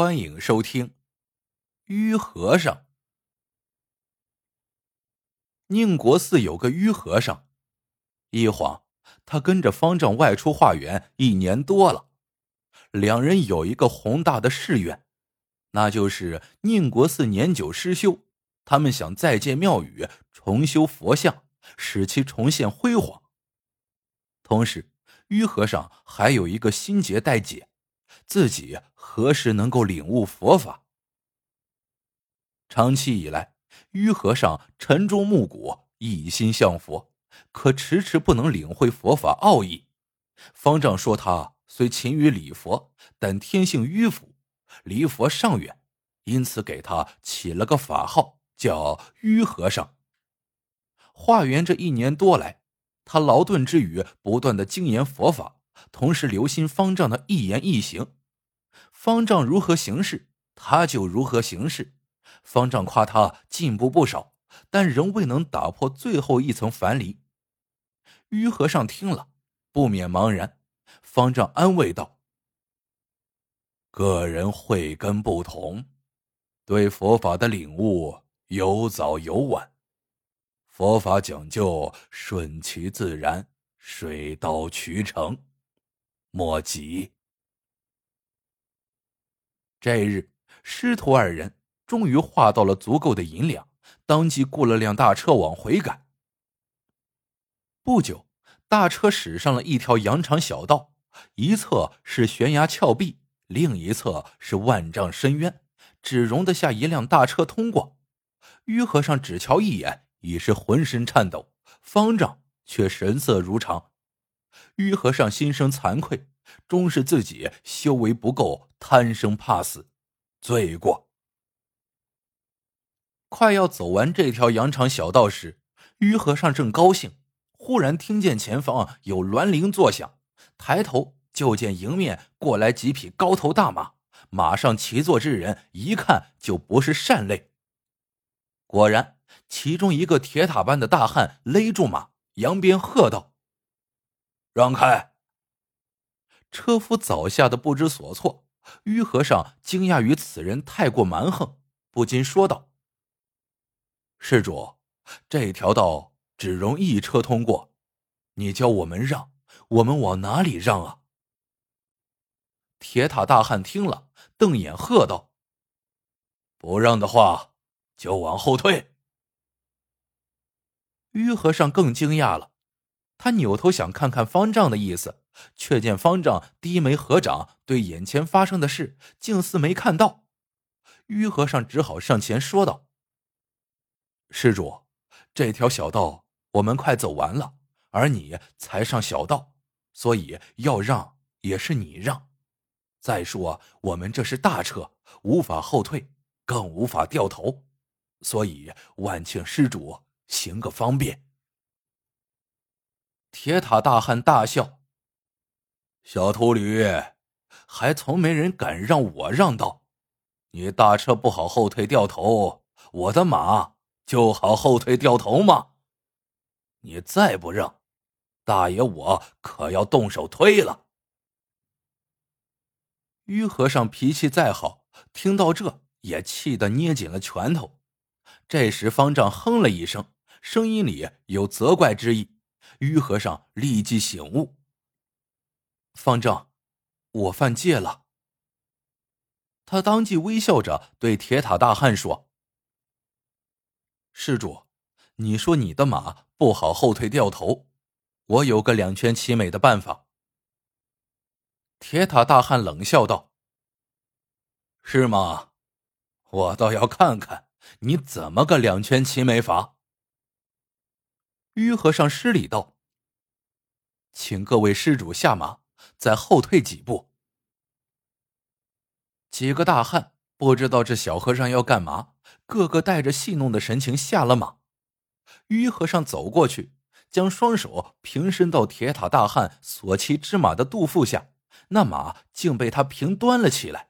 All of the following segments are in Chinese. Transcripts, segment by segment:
欢迎收听《于和尚》。宁国寺有个于和尚，一晃他跟着方丈外出化缘一年多了。两人有一个宏大的誓愿，那就是宁国寺年久失修，他们想再建庙宇，重修佛像，使其重现辉煌。同时，于和尚还有一个心结待解。自己何时能够领悟佛法？长期以来，于和尚晨钟暮鼓，一心向佛，可迟迟不能领会佛法奥义。方丈说他虽勤于礼佛，但天性迂腐，离佛尚远，因此给他起了个法号，叫于和尚。化缘这一年多来，他劳顿之余，不断的精研佛法，同时留心方丈的一言一行。方丈如何行事，他就如何行事。方丈夸他进步不少，但仍未能打破最后一层樊篱。于和尚听了，不免茫然。方丈安慰道：“个人慧根不同，对佛法的领悟有早有晚。佛法讲究顺其自然，水到渠成，莫急。”这日，师徒二人终于化到了足够的银两，当即雇了辆大车往回赶。不久，大车驶上了一条羊肠小道，一侧是悬崖峭壁，另一侧是万丈深渊，只容得下一辆大车通过。于和尚只瞧一眼，已是浑身颤抖；方丈却神色如常。于和尚心生惭愧。终是自己修为不够，贪生怕死，罪过。快要走完这条羊肠小道时，于和尚正高兴，忽然听见前方有銮铃作响，抬头就见迎面过来几匹高头大马，马上骑坐之人一看就不是善类。果然，其中一个铁塔般的大汉勒住马，扬鞭喝道：“让开！”车夫早吓得不知所措，于和尚惊讶于此人太过蛮横，不禁说道：“施主，这条道只容一车通过，你叫我们让，我们往哪里让啊？”铁塔大汉听了，瞪眼喝道：“不让的话，就往后退。”于和尚更惊讶了，他扭头想看看方丈的意思。却见方丈低眉合掌，对眼前发生的事竟似没看到。于和尚只好上前说道：“施主，这条小道我们快走完了，而你才上小道，所以要让也是你让。再说我们这是大车，无法后退，更无法掉头，所以万请施主行个方便。”铁塔大汉大笑。小秃驴，还从没人敢让我让道。你大车不好后退掉头，我的马就好后退掉头吗？你再不让，大爷我可要动手推了。于和尚脾气再好，听到这也气得捏紧了拳头。这时方丈哼了一声，声音里有责怪之意。于和尚立即醒悟。方丈，我犯戒了。他当即微笑着对铁塔大汉说：“施主，你说你的马不好后退掉头，我有个两全其美的办法。”铁塔大汉冷笑道：“是吗？我倒要看看你怎么个两全其美法。”于和尚施礼道：“请各位施主下马。”再后退几步，几个大汉不知道这小和尚要干嘛，个个带着戏弄的神情下了马。于和尚走过去，将双手平伸到铁塔大汉所骑之马的肚腹下，那马竟被他平端了起来。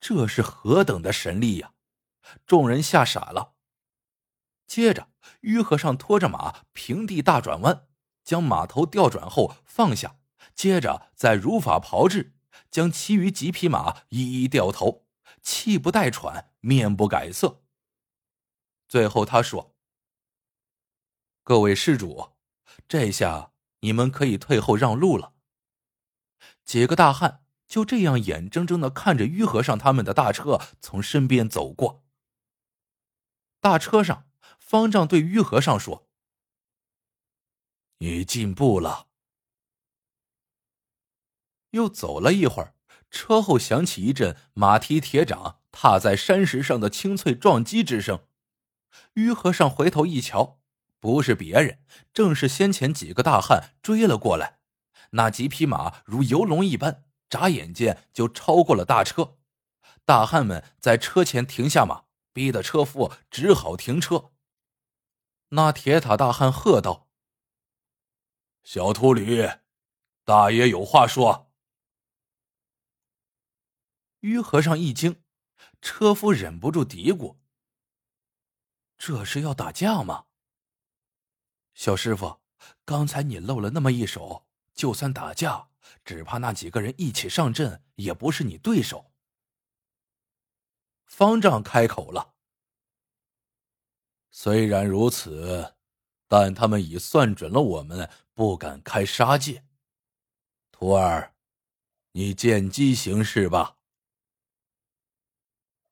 这是何等的神力呀！众人吓傻了。接着，于和尚拖着马平地大转弯，将马头调转后放下。接着再如法炮制，将其余几匹马一一掉头，气不带喘，面不改色。最后他说：“各位施主，这下你们可以退后让路了。”几个大汉就这样眼睁睁的看着于和尚他们的大车从身边走过。大车上，方丈对于和尚说：“你进步了。”又走了一会儿，车后响起一阵马蹄铁掌踏在山石上的清脆撞击之声。于和尚回头一瞧，不是别人，正是先前几个大汉追了过来。那几匹马如游龙一般，眨眼间就超过了大车。大汉们在车前停下马，逼得车夫只好停车。那铁塔大汉喝道：“小秃驴，大爷有话说。”于和尚一惊，车夫忍不住嘀咕：“这是要打架吗？”小师傅，刚才你露了那么一手，就算打架，只怕那几个人一起上阵也不是你对手。方丈开口了：“虽然如此，但他们已算准了我们不敢开杀戒。徒儿，你见机行事吧。”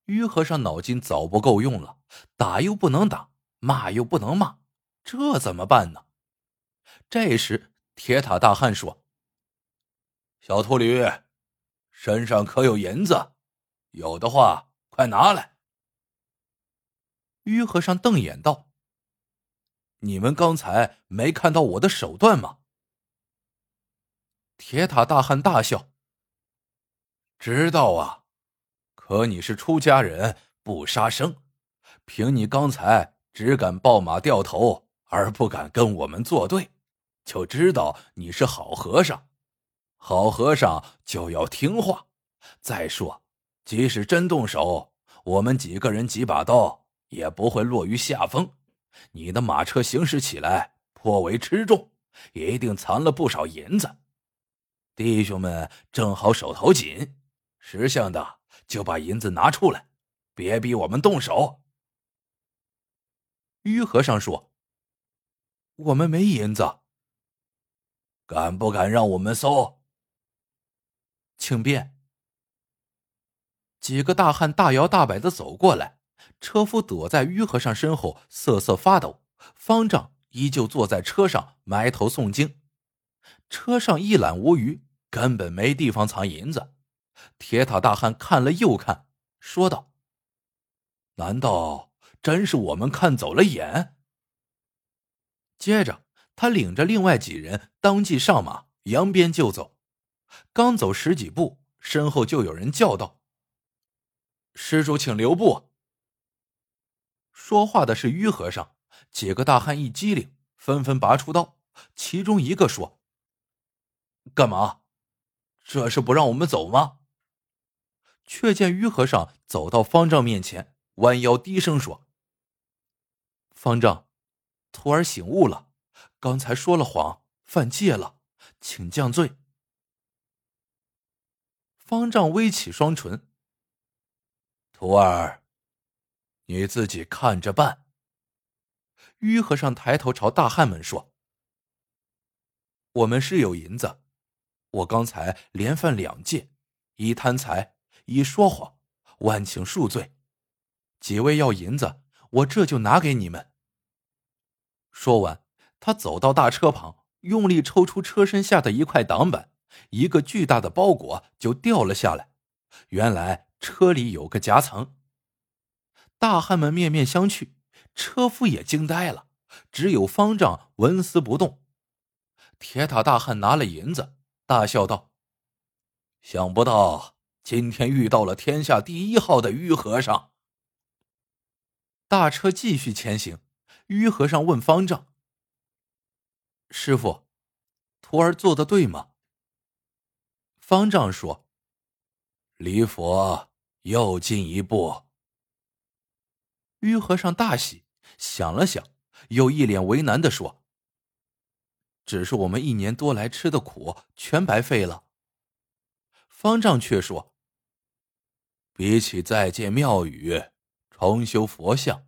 于和尚脑筋早不够用了，打又不能打，骂又不能骂，这怎么办呢？这时，铁塔大汉说：“小秃驴，身上可有银子？有的话，快拿来。”于和尚瞪眼道：“你们刚才没看到我的手段吗？”铁塔大汉大笑：“知道啊。”可你是出家人，不杀生。凭你刚才只敢抱马掉头，而不敢跟我们作对，就知道你是好和尚。好和尚就要听话。再说，即使真动手，我们几个人几把刀也不会落于下风。你的马车行驶起来颇为吃重，一定藏了不少银子。弟兄们正好手头紧，识相的。就把银子拿出来，别逼我们动手。于和尚说：“我们没银子，敢不敢让我们搜？”请便。几个大汉大摇大摆的走过来，车夫躲在于和尚身后瑟瑟发抖，方丈依旧坐在车上埋头诵经。车上一览无余，根本没地方藏银子。铁塔大汉看了又看，说道：“难道真是我们看走了眼？”接着，他领着另外几人当即上马，扬鞭就走。刚走十几步，身后就有人叫道：“施主，请留步。”说话的是于和尚。几个大汉一机灵，纷纷拔出刀。其中一个说：“干嘛？这是不让我们走吗？”却见于和尚走到方丈面前，弯腰低声说：“方丈，徒儿醒悟了，刚才说了谎，犯戒了，请降罪。”方丈微起双唇：“徒儿，你自己看着办。”于和尚抬头朝大汉们说：“我们是有银子，我刚才连犯两戒，一贪财。”一说谎，万请恕罪。几位要银子，我这就拿给你们。说完，他走到大车旁，用力抽出车身下的一块挡板，一个巨大的包裹就掉了下来。原来车里有个夹层。大汉们面面相觑，车夫也惊呆了，只有方丈纹丝不动。铁塔大汉拿了银子，大笑道：“想不到。”今天遇到了天下第一号的于和尚。大车继续前行，于和尚问方丈：“师傅，徒儿做的对吗？”方丈说：“离佛又进一步。”于和尚大喜，想了想，又一脸为难的说：“只是我们一年多来吃的苦全白费了。”方丈却说。比起再建庙宇、重修佛像，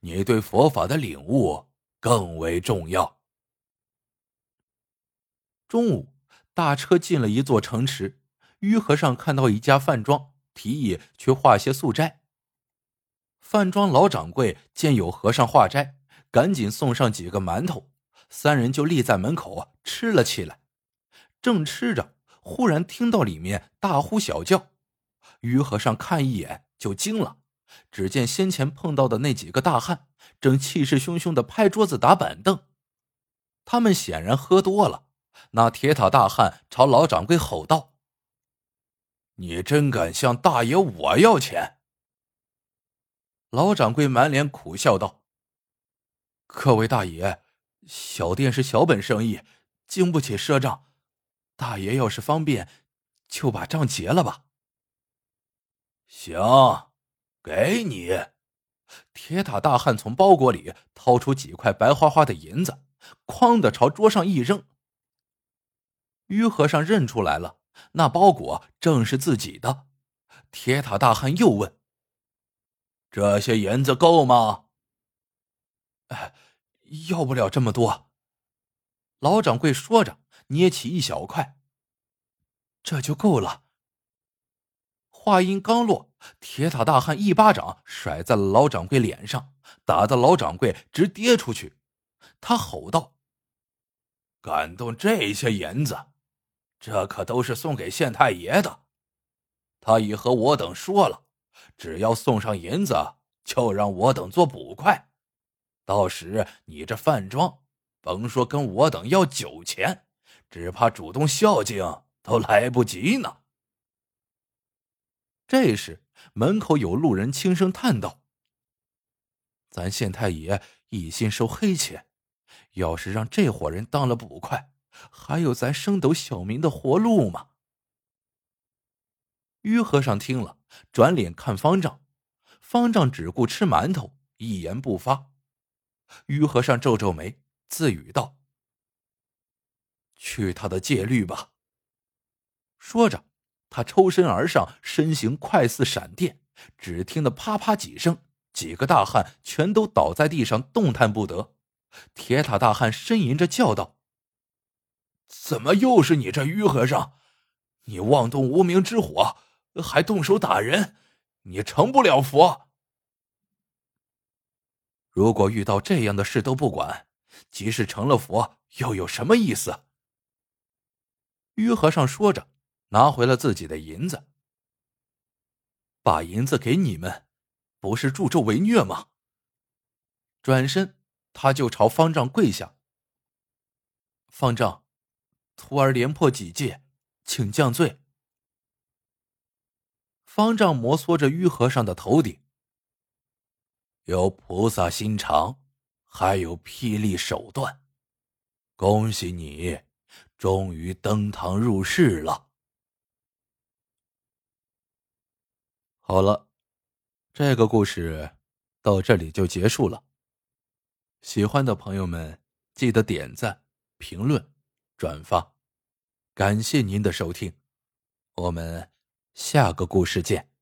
你对佛法的领悟更为重要。中午，大车进了一座城池，于和尚看到一家饭庄，提议去化些素斋。饭庄老掌柜见有和尚化斋，赶紧送上几个馒头，三人就立在门口吃了起来。正吃着，忽然听到里面大呼小叫，于和尚看一眼就惊了，只见先前碰到的那几个大汉正气势汹汹的拍桌子打板凳，他们显然喝多了。那铁塔大汉朝老掌柜吼道：“你真敢向大爷我要钱！”老掌柜满脸苦笑道：“各位大爷，小店是小本生意，经不起赊账。大爷要是方便，就把账结了吧。”行，给你。铁塔大汉从包裹里掏出几块白花花的银子，哐的朝桌上一扔。于和尚认出来了，那包裹正是自己的。铁塔大汉又问：“这些银子够吗？”“哎，要不了这么多。”老掌柜说着，捏起一小块，“这就够了。”话音刚落，铁塔大汉一巴掌甩在了老掌柜脸上，打得老掌柜直跌出去。他吼道：“敢动这些银子！”这可都是送给县太爷的，他已和我等说了，只要送上银子，就让我等做捕快。到时你这饭庄，甭说跟我等要酒钱，只怕主动孝敬都来不及呢。这时，门口有路人轻声叹道：“咱县太爷一心收黑钱，要是让这伙人当了捕快。”还有咱升斗小民的活路吗？于和尚听了，转脸看方丈，方丈只顾吃馒头，一言不发。于和尚皱皱眉，自语道：“去他的戒律吧。”说着，他抽身而上，身形快似闪电。只听得啪啪几声，几个大汉全都倒在地上，动弹不得。铁塔大汉呻吟着叫道。怎么又是你这于和尚？你妄动无名之火，还动手打人，你成不了佛。如果遇到这样的事都不管，即使成了佛，又有什么意思？于和尚说着，拿回了自己的银子，把银子给你们，不是助纣为虐吗？转身，他就朝方丈跪下。方丈。徒儿连破几戒，请降罪。方丈摩挲着玉和尚的头顶，有菩萨心肠，还有霹雳手段，恭喜你，终于登堂入室了。好了，这个故事到这里就结束了。喜欢的朋友们，记得点赞、评论。转发，感谢您的收听，我们下个故事见。